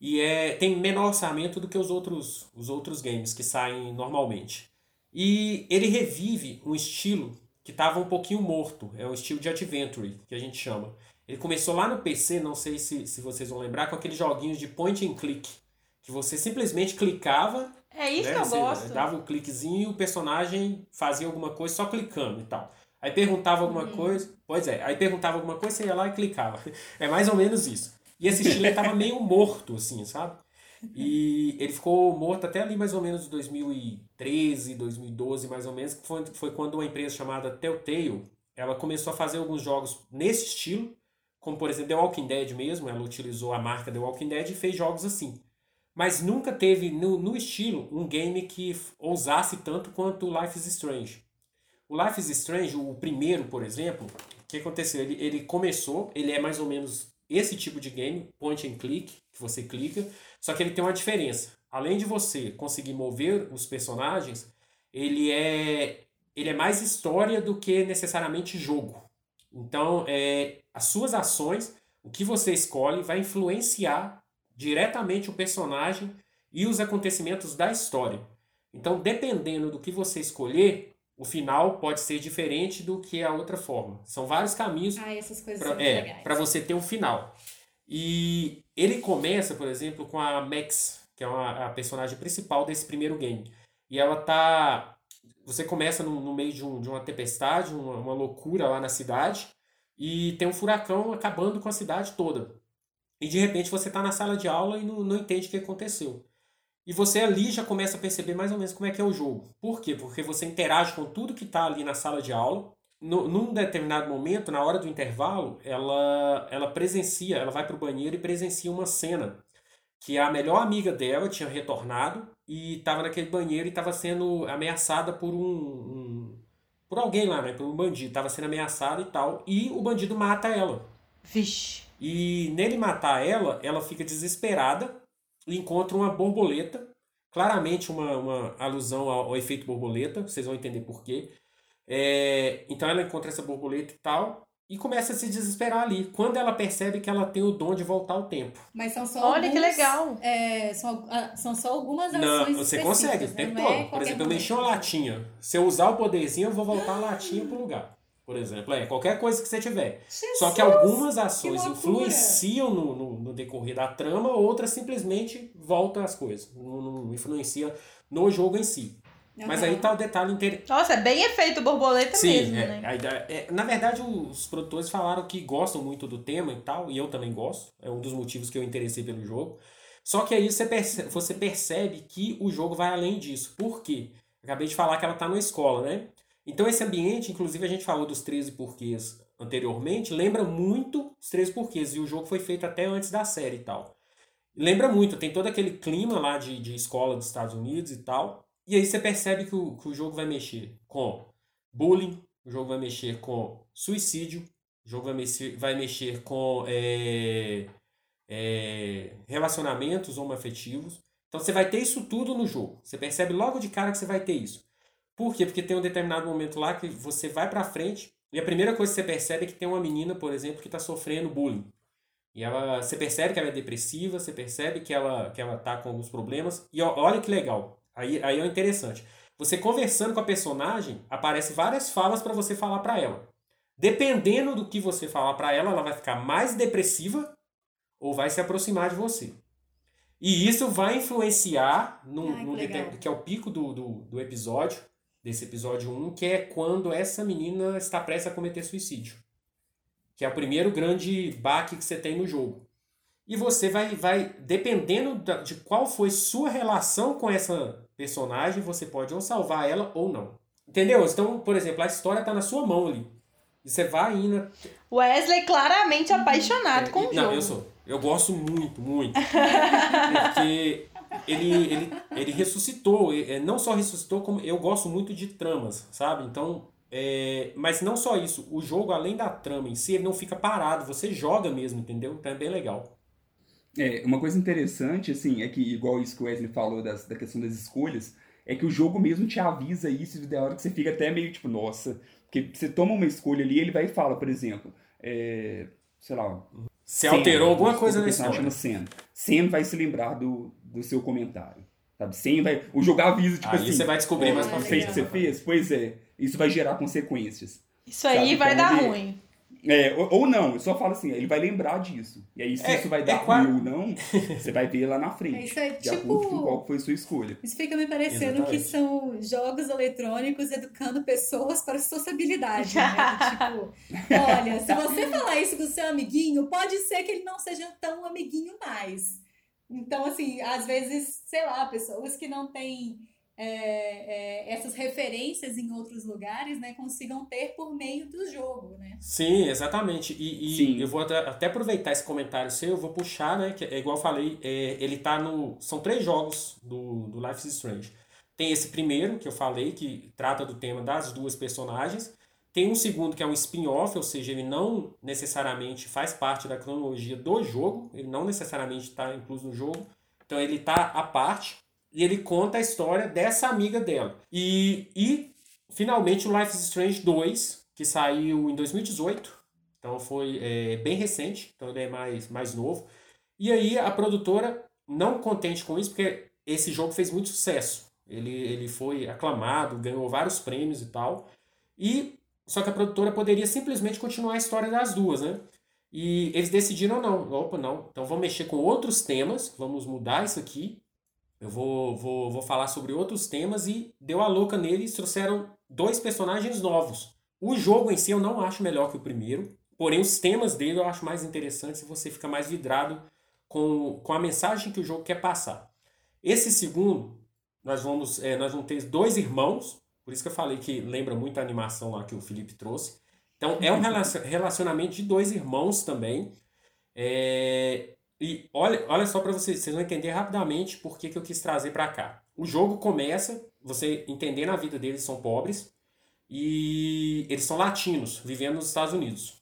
D: e é tem menor orçamento do que os outros os outros games que saem normalmente. E ele revive um estilo que estava um pouquinho morto, é o estilo de adventure que a gente chama. Ele começou lá no PC, não sei se, se vocês vão lembrar, com aqueles joguinhos de point and click, que você simplesmente clicava
B: É isso
D: né?
B: que eu
D: Você
B: gosto.
D: Dava um cliquezinho e o personagem fazia alguma coisa só clicando e tal. Aí perguntava alguma coisa. Pois é, aí perguntava alguma coisa, você ia lá e clicava. É mais ou menos isso. E esse estilo tava meio morto, assim, sabe? E ele ficou morto até ali mais ou menos 2013, 2012, mais ou menos, que foi, foi quando uma empresa chamada Telltale, ela começou a fazer alguns jogos nesse estilo, como por exemplo The Walking Dead mesmo, ela utilizou a marca The Walking Dead e fez jogos assim mas nunca teve no, no estilo um game que ousasse tanto quanto o Life is Strange. O Life is Strange, o primeiro, por exemplo, o que aconteceu? Ele, ele começou, ele é mais ou menos esse tipo de game, point and click, que você clica, só que ele tem uma diferença. Além de você conseguir mover os personagens, ele é, ele é mais história do que necessariamente jogo. Então, é, as suas ações, o que você escolhe, vai influenciar diretamente o personagem e os acontecimentos da história. Então, dependendo do que você escolher, o final pode ser diferente do que a outra forma. São vários caminhos
A: Ah, muito
D: é, para você ter um final. E ele começa, por exemplo, com a Max, que é uma, a personagem principal desse primeiro game. E ela tá. Você começa no, no meio de, um, de uma tempestade, uma, uma loucura lá na cidade, e tem um furacão acabando com a cidade toda. E de repente você está na sala de aula e não, não entende o que aconteceu. E você ali já começa a perceber mais ou menos como é que é o jogo. Por quê? Porque você interage com tudo que está ali na sala de aula. No, num determinado momento, na hora do intervalo, ela, ela presencia, ela vai para o banheiro e presencia uma cena que a melhor amiga dela tinha retornado e estava naquele banheiro e estava sendo ameaçada por um, um- por alguém lá, né? Por um bandido. Estava sendo ameaçada e tal. E o bandido mata ela.
B: Vixe.
D: E nele matar ela, ela fica desesperada e encontra uma borboleta. Claramente uma, uma alusão ao, ao efeito borboleta, vocês vão entender por quê. É, então ela encontra essa borboleta e tal. E começa a se desesperar ali. Quando ela percebe que ela tem o dom de voltar ao tempo.
A: Mas são só
B: Olha que
A: alguns,
B: legal.
A: é, são, ah, são só algumas ações
D: Não, você consegue o
A: né?
D: tempo
A: Não
D: todo.
A: é
D: Por exemplo, eu mexi uma latinha. Se eu usar o poderzinho, eu vou voltar a latinha pro lugar. Por exemplo, é qualquer coisa que você tiver. Só que algumas ações
A: loucura!
D: influenciam no, no, no decorrer da trama, outras simplesmente voltam as coisas. Não, não influencia no jogo em si. Mas aí tá o detalhe interessante.
B: Nossa, é bem efeito borboleta
D: Sim,
B: mesmo,
D: é,
B: né?
D: a é, na verdade os produtores falaram que gostam muito do tema e tal, e eu também gosto, é um dos motivos que eu interessei pelo jogo. Só que aí você percebe, você percebe que o jogo vai além disso. Por quê? Acabei de falar que ela tá numa escola, né? Então esse ambiente, inclusive a gente falou dos 13 porquês anteriormente, lembra muito os 13 porquês, e o jogo foi feito até antes da série e tal. Lembra muito, tem todo aquele clima lá de, de escola dos Estados Unidos e tal. E aí você percebe que o, que o jogo vai mexer com bullying, o jogo vai mexer com suicídio, o jogo vai mexer, vai mexer com é, é, relacionamentos homoafetivos. Então você vai ter isso tudo no jogo. Você percebe logo de cara que você vai ter isso. Por quê? Porque tem um determinado momento lá que você vai pra frente e a primeira coisa que você percebe é que tem uma menina, por exemplo, que está sofrendo bullying. E ela, você percebe que ela é depressiva, você percebe que ela, que ela tá com alguns problemas. E olha que legal. Aí, aí é interessante. Você conversando com a personagem, aparece várias falas para você falar para ela. Dependendo do que você falar para ela, ela vai ficar mais depressiva ou vai se aproximar de você. E isso vai influenciar num,
A: Ai, que
D: que é o pico do, do, do episódio, desse episódio 1, que é quando essa menina está prestes a cometer suicídio. Que é o primeiro grande baque que você tem no jogo. E você vai, vai dependendo de qual foi sua relação com essa personagem, você pode ou salvar ela ou não. Entendeu? Então, por exemplo, a história está na sua mão ali. E você vai indo.
B: Wesley claramente apaixonado
D: É,
B: com o
D: não,
B: jogo.
D: eu sou. Eu gosto muito, muito. Porque ele, ele, ele ressuscitou. é, Não só ressuscitou, como eu gosto muito de tramas, sabe? Então. é, mas não só isso. O jogo, além da trama em si, ele não fica parado. Você joga mesmo, entendeu? Então é bem legal.
C: É, uma coisa interessante, assim, é que, igual isso que o Wesley falou das, da questão das escolhas, é que o jogo mesmo te avisa isso, e da hora que você fica até meio tipo, nossa, porque você toma uma escolha ali, ele vai e fala, por exemplo, é, sei lá.
D: Se
C: Sam,
D: alterou alguma
C: o
D: coisa na história.
C: chama Sam. Sam vai se lembrar do, do seu comentário. Sabe? Sam vai. O jogo avisa, tipo
D: Aí
C: assim.
D: você vai descobrir mais pra
C: O feito que
D: frente.
C: você fez? Pois é. Isso vai gerar consequências.
B: Isso aí
C: Sabe,
B: vai
C: então
B: dar
C: ele-
B: ruim.
C: É, ou, ou não, eu só falo assim, ele vai lembrar disso. E aí, se
D: É-
C: isso vai
D: é
C: dar
D: qua-
C: ruim ou não, você vai ver lá na frente.
A: É, isso é
C: de
A: tipo-
C: acordo com qual foi sua escolha.
A: Isso fica me parecendo que
D: Exatamente.
A: são jogos eletrônicos educando pessoas para sociabilidade, né? tipo, olha, se você falar isso com o seu amiguinho, pode ser que ele não seja tão amiguinho mais. Então, assim, às vezes, sei lá, pessoas que não têm é, é, essas referências em outros lugares, né, consigam ter por meio do jogo, né?
D: Sim, exatamente. E, e
C: Sim.
D: eu vou até, até aproveitar esse comentário seu, eu vou puxar, né? Que é igual eu falei, é, ele tá no. São três jogos do, do Life is Strange. Tem esse primeiro, que eu falei, que trata do tema das duas personagens. Tem um segundo, que é um spin-off, ou seja, ele não necessariamente faz parte da cronologia do jogo, ele não necessariamente está incluso no jogo. Então ele tá à parte e ele conta a história dessa amiga dela. E, e finalmente o Life is Strange 2, que saiu em 2018. Então foi é, bem recente, então ele é mais, mais novo. E aí a produtora, não contente com isso, porque esse jogo fez muito sucesso. Ele, ele foi aclamado, ganhou vários prêmios e tal. E só que a produtora poderia simplesmente continuar a história das duas, né? E eles decidiram não, opa, não. Então vamos mexer com outros temas, vamos mudar isso aqui. Eu vou, vou, vou falar sobre outros temas e deu a louca neles, trouxeram dois personagens novos. O jogo em si eu não acho melhor que o primeiro, porém os temas dele eu acho mais interessantes e você fica mais vidrado com, com a mensagem que o jogo quer passar. Esse segundo, nós vamos, é, nós vamos ter dois irmãos, por isso que eu falei que lembra muito a animação lá que o Felipe trouxe. Então é um relacion- relacionamento de dois irmãos também. É, e olha, olha só para vocês, vocês vão entender rapidamente por que, que eu quis trazer para cá. O jogo começa, você entendendo a vida deles, são pobres e eles são latinos, vivendo nos Estados Unidos.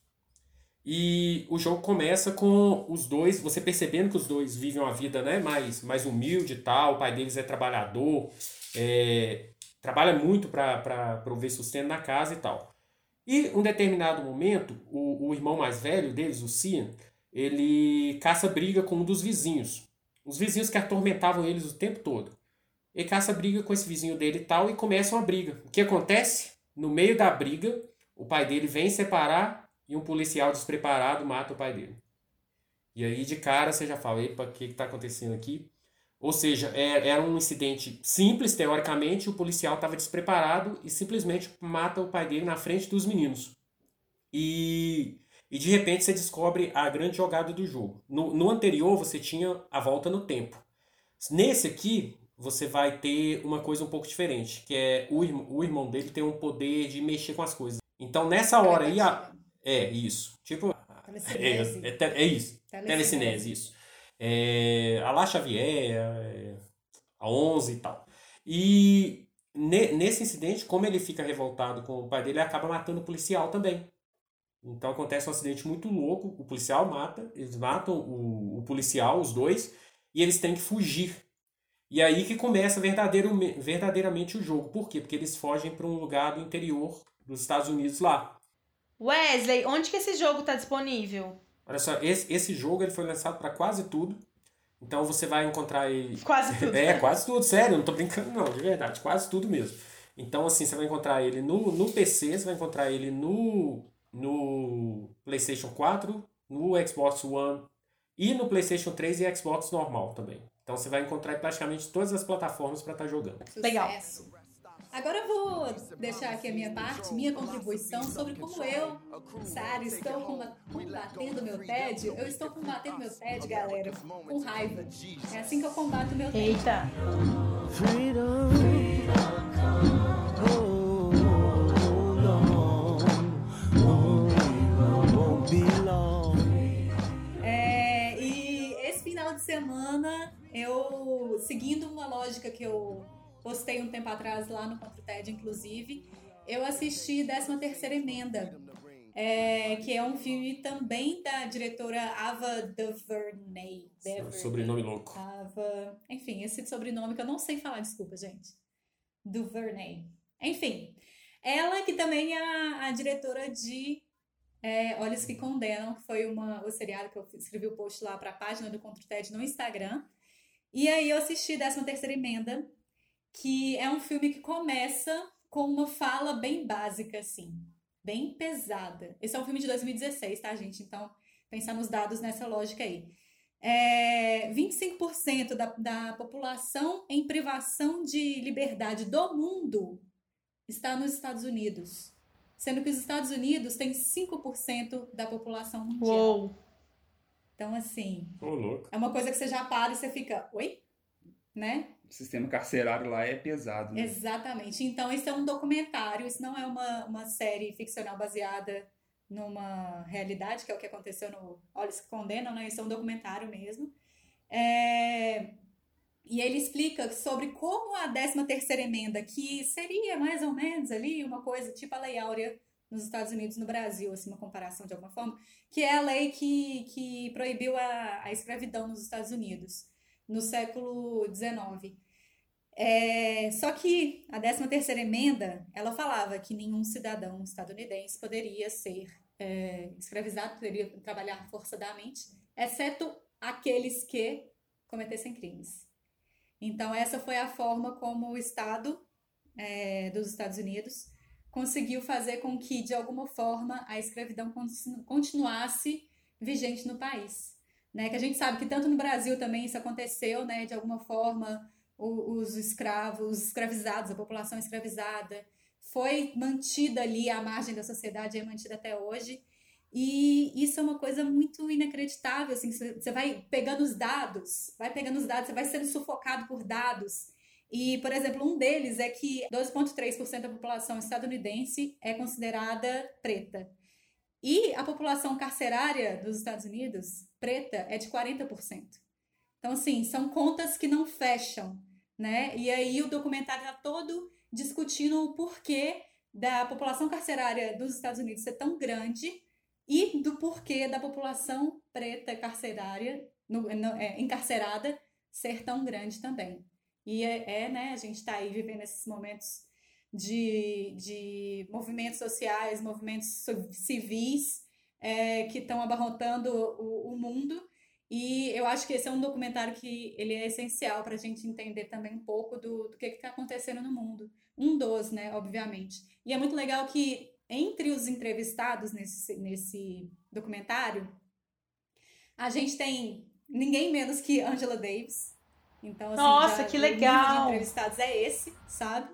D: E o jogo começa com os dois, você percebendo que os dois vivem uma vida né, mais, mais humilde e tal, o pai deles é trabalhador, é, trabalha muito para prover sustento na casa e tal. E um determinado momento, o, o irmão mais velho deles, o Cian, ele caça briga com um dos vizinhos. Os vizinhos que atormentavam eles o tempo todo. Ele caça briga com esse vizinho dele e tal e começa uma briga. O que acontece? No meio da briga, o pai dele vem separar e um policial despreparado mata o pai dele. E aí de cara você já fala, epa, o que está acontecendo aqui? Ou seja, é, era um incidente simples, teoricamente, o policial estava despreparado e simplesmente mata o pai dele na frente dos meninos. E, e de repente você descobre a grande jogada do jogo. No, no anterior você tinha a volta no tempo. Nesse aqui, você vai ter uma coisa um pouco diferente, que é o, irmão, o irmão dele tem um poder de mexer com as coisas. Então nessa hora aí, a, é isso. Tipo, é, é, é, isso. Telecinese, isso. É, a La Xavier, é, a 11 e tal. E ne, nesse incidente, como ele fica revoltado com o pai dele, ele acaba matando o policial também. Então acontece um acidente muito louco, o policial mata, eles matam o, o policial, os dois, e eles têm que fugir. E aí que começa verdadeiro, verdadeiramente o jogo. Por quê? Porque eles fogem para um lugar do interior dos Estados Unidos lá.
B: Wesley, onde que esse jogo está disponível?
D: Olha só, esse, esse jogo ele foi lançado para quase tudo. Então você vai encontrar ele.
B: Quase tudo.
D: é, quase tudo, sério, não tô brincando, não, de verdade, quase tudo mesmo. Então, assim, você vai encontrar ele no, no PC, você vai encontrar ele no, no PlayStation 4, no Xbox One e no PlayStation 3 e Xbox normal também. Então você vai encontrar em praticamente todas as plataformas para estar tá jogando.
B: Legal.
A: Agora eu vou deixar aqui a minha parte, minha contribuição sobre como eu, Sara, estou combatendo meu tédio. Eu estou combatendo meu tédio, galera, com raiva. É assim que eu combato meu tédio.
B: Eita!
A: É, semana, eu, seguindo uma lógica que eu postei um tempo atrás lá no Contra o TED, inclusive, eu assisti 13 terceira Emenda, é, que é um filme também da diretora Ava DuVernay.
D: Sobrenome louco.
A: Ava, enfim, esse sobrenome que eu não sei falar, desculpa, gente. DuVernay. Enfim, ela que também é a, a diretora de é, Olhos que Condenam, que foi uma, o seriado que eu escrevi o post lá para a página do Contra o TED no Instagram. E aí eu assisti 13 terceira Emenda, que é um filme que começa com uma fala bem básica, assim, bem pesada. Esse é um filme de 2016, tá, gente? Então, pensar nos dados nessa lógica aí. É, 25% da, da população em privação de liberdade do mundo está nos Estados Unidos. Sendo que os Estados Unidos têm 5% da população mundial.
B: Uou.
A: Então, assim.
D: Oh,
A: é uma coisa que você já para e você fica, oi? Né?
C: o sistema carcerário lá é pesado. Né?
A: Exatamente. Então, isso é um documentário, isso não é uma, uma série ficcional baseada numa realidade, que é o que aconteceu no Olhos que Condenam, né? Isso é um documentário mesmo. É... E ele explica sobre como a 13 terceira emenda, que seria mais ou menos ali uma coisa tipo a Lei Áurea nos Estados Unidos no Brasil, assim, uma comparação de alguma forma, que é a lei que, que proibiu a, a escravidão nos Estados Unidos no século XIX. É, só que a 13ª emenda, ela falava que nenhum cidadão estadunidense poderia ser é, escravizado, poderia trabalhar forçadamente, exceto aqueles que cometessem crimes. Então, essa foi a forma como o Estado é, dos Estados Unidos conseguiu fazer com que, de alguma forma, a escravidão continuasse vigente no país né? Que a gente sabe que tanto no Brasil também isso aconteceu, né? De alguma forma, os escravos, os escravizados, a população escravizada foi mantida ali à margem da sociedade, é mantida até hoje. E isso é uma coisa muito inacreditável, assim, você vai pegando os dados, vai pegando os dados, você vai sendo sufocado por dados. E, por exemplo, um deles é que 12,3% da população estadunidense é considerada preta. E a população carcerária dos Estados Unidos, preta, é de 40%. Então, assim, são contas que não fecham, né? E aí o documentário está todo discutindo o porquê da população carcerária dos Estados Unidos ser tão grande e do porquê da população preta carcerária, no, no, é, encarcerada, ser tão grande também. E é, é né, a gente está aí vivendo esses momentos de, de movimentos sociais, movimentos civis é, que estão abarrotando o, o mundo. E eu acho que esse é um documentário que ele é essencial para a gente entender também um pouco do, do que está acontecendo no mundo. Um dos, né, obviamente. E é muito legal que entre os entrevistados nesse, nesse documentário, a gente tem ninguém menos que Angela Davis. Então, assim,
B: Nossa,
A: já
B: que
A: o nível de
B: legal!
A: entrevistados é esse, sabe?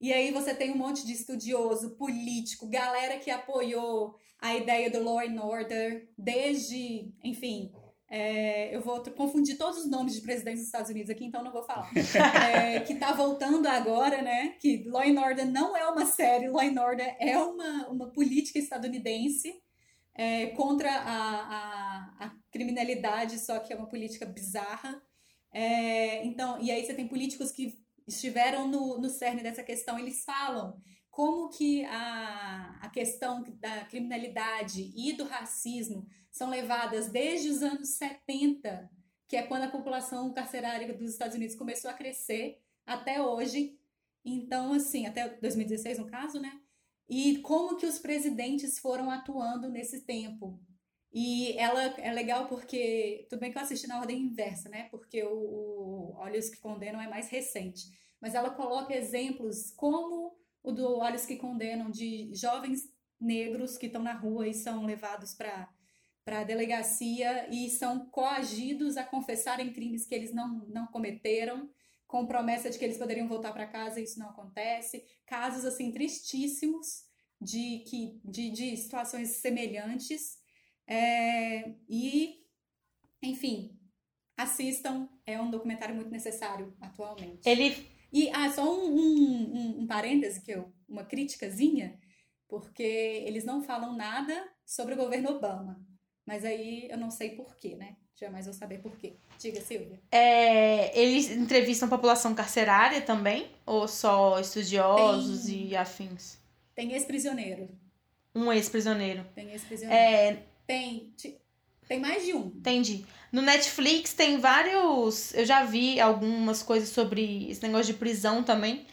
A: E aí você tem um monte de estudioso, político, galera que apoiou a ideia do Law and Order desde, enfim, é, eu vou confundir todos os nomes de presidentes dos Estados Unidos aqui, então não vou falar. É, que tá voltando agora, né? Que Law and Order não é uma série, Law and Order é uma, uma política estadunidense é, contra a, a, a criminalidade, só que é uma política bizarra. É, então, e aí você tem políticos que estiveram no, no cerne dessa questão, eles falam como que a, a questão da criminalidade e do racismo são levadas desde os anos 70, que é quando a população carcerária dos Estados Unidos começou a crescer, até hoje. Então, assim, até 2016 no caso, né? E como que os presidentes foram atuando nesse tempo. E ela é legal porque, tudo bem que eu assisti na ordem inversa, né? Porque o, o Olhos que Condenam é mais recente. Mas ela coloca exemplos como o do Olhos que Condenam, de jovens negros que estão na rua e são levados para para a delegacia e são coagidos a confessarem crimes que eles não, não cometeram, com promessa de que eles poderiam voltar para casa e isso não acontece. Casos assim tristíssimos de, que, de, de situações semelhantes. É, e, enfim, assistam, é um documentário muito necessário atualmente.
B: Ele.
A: E ah, só um, um, um, um parêntese, que eu, uma criticazinha, porque eles não falam nada sobre o governo Obama. Mas aí eu não sei porquê, né? Jamais vou saber porquê. Diga, Silvia.
B: É, eles entrevistam a população carcerária também? Ou só estudiosos
A: Tem.
B: e afins?
A: Tem ex-prisioneiro.
B: Um ex-prisioneiro.
A: Tem ex-prisioneiro.
B: É,
A: Tem, tem mais de um.
B: entendi. No Netflix tem vários. Eu já vi algumas coisas sobre esse negócio de prisão também.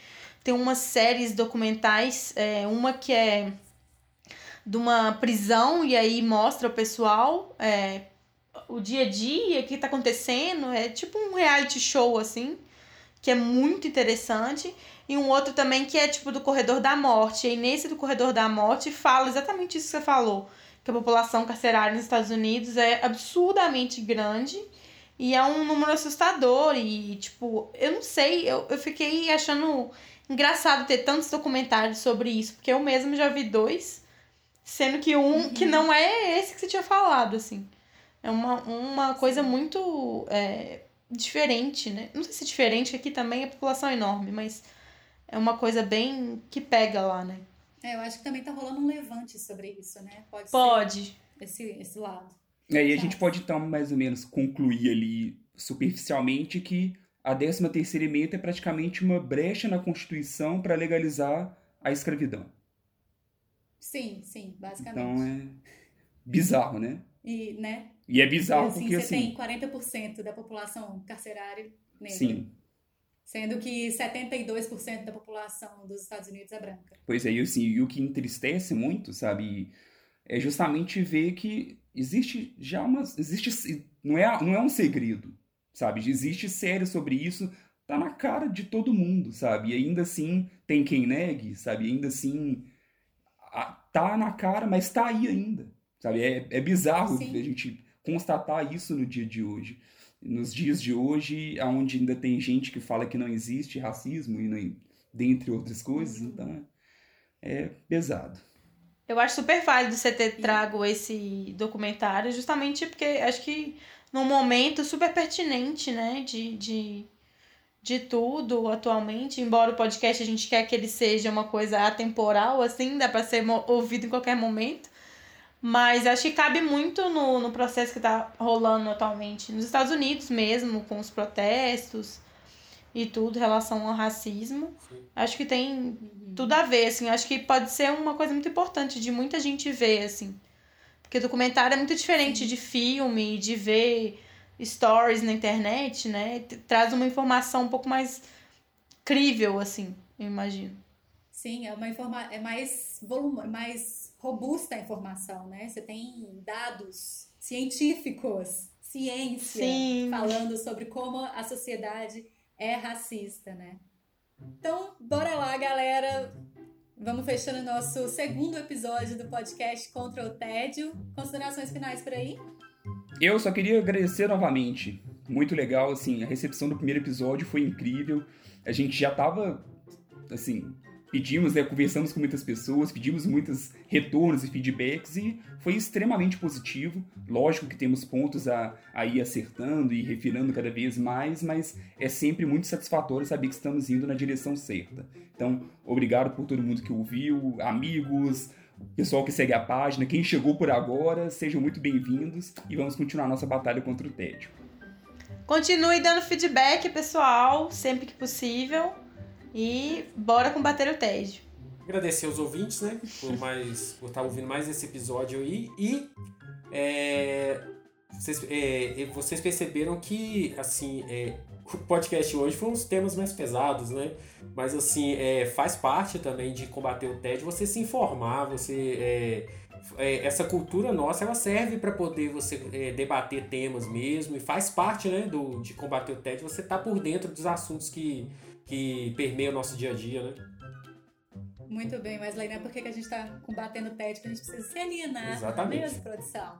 B: Tem umas séries documentais, é, uma que é de uma prisão e aí mostra o pessoal é, o dia a dia, o que tá acontecendo. É tipo um reality show, assim, que é muito interessante. E um outro também que é tipo do Corredor da Morte. E nesse do Corredor da Morte fala exatamente isso que você falou. Que a população carcerária nos Estados Unidos é absurdamente grande. E é um número assustador. E, tipo, eu não sei, eu, eu fiquei achando engraçado ter tantos documentários sobre isso. Porque eu mesmo já vi dois. Sendo que um que não é esse que você tinha falado, assim. É uma, uma coisa muito é, diferente, né? Não sei se é diferente, que aqui também a população é enorme, mas é uma coisa bem que pega lá, né?
A: É, eu acho que também tá rolando um levante sobre isso, né? Pode,
B: Pode.
A: ser esse, esse lado.
C: E aí a gente pode então mais ou menos concluir ali superficialmente que a 13 terceira emenda é praticamente uma brecha na Constituição para legalizar a escravidão.
A: Sim, sim, basicamente.
C: Então é bizarro, né?
A: E, né?
C: E é bizarro
A: assim,
C: porque
A: você
C: assim,
A: tem 40% da população carcerária negra.
C: sim,
A: Sendo que 72% da população dos Estados Unidos é branca.
C: Pois é, e assim, e o que entristece muito, sabe, é justamente ver que existe já uma. Existe. Não é, não é um segredo, sabe? Existe série sobre isso, tá na cara de todo mundo, sabe? E ainda assim tem quem negue, sabe? Ainda assim tá na cara, mas tá aí ainda, sabe? É, é bizarro
A: Sim.
C: a gente constatar isso no dia de hoje. Nos dias de hoje, onde ainda tem gente que fala que não existe racismo, e nem, dentre outras coisas,
A: Uhum.
C: então é, é pesado.
B: Eu acho super válido você ter trago esse documentário, justamente porque acho que num momento super pertinente, né, de, de, de tudo atualmente, embora o podcast a gente quer que ele seja uma coisa atemporal, assim, dá pra ser ouvido em qualquer momento, mas acho que cabe muito no, no processo que tá rolando atualmente, nos Estados Unidos mesmo, com os protestos e tudo em relação ao racismo.
D: Sim.
B: Acho que tem tudo a ver, assim. Acho que pode ser uma coisa muito importante de muita gente ver, assim. Porque documentário é muito diferente de filme, de ver stories na internet, né? Traz uma informação um pouco mais crível, assim, eu imagino.
A: Sim, é uma informa é mais volum mais robusta a informação, né? Você tem dados científicos, ciência
B: Sim.
A: falando sobre como a sociedade é racista, né? Então, bora lá, galera. Vamos fechando nosso segundo episódio do podcast Contra o Tédio. Considerações finais por aí?
C: Eu só queria agradecer novamente. Muito legal, assim, a recepção do primeiro episódio foi incrível. A gente já tava, assim, pedimos, né, conversamos com muitas pessoas, pedimos muitos retornos e feedbacks e foi extremamente positivo. Lógico que temos pontos a, a ir acertando e refinando cada vez mais, mas é sempre muito satisfatório saber que estamos indo na direção certa. Então, obrigado por todo mundo que ouviu, amigos, pessoal que segue a página, quem chegou por agora, sejam muito bem-vindos e vamos continuar nossa batalha contra o tédio.
B: Continue dando feedback, pessoal, sempre que possível. E bora combater o tédio.
D: Agradecer aos ouvintes, né? Por, mais, por estar ouvindo mais esse episódio aí. E é, vocês, é, vocês perceberam que, assim, é, o podcast hoje foi uns temas mais pesados, né? Mas, assim, é, faz parte também de combater o tédio você se informar, você... É, é, essa cultura nossa, ela serve para poder você é, debater temas mesmo e faz parte, né, do, de combater o tédio, você tá por dentro dos assuntos que, que permeiam o nosso dia a dia, né?
A: Muito bem, mas Leina, por que que a gente está combatendo o tédio? Que a gente precisa se alienar,
D: Exatamente.
A: não é mesmo, produção?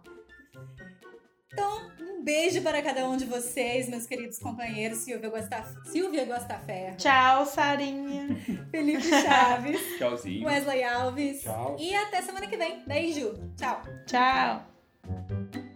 A: Então, um beijo para cada um de vocês, meus queridos companheiros, Silvia Gostaf... Silvia Gostaferro,
B: Tchau, Sarinha.
A: Felipe Chaves,
C: Tchauzinho.
A: Wesley Alves.
D: Tchau.
A: E até semana que vem. Beijo. Tchau.
B: Tchau.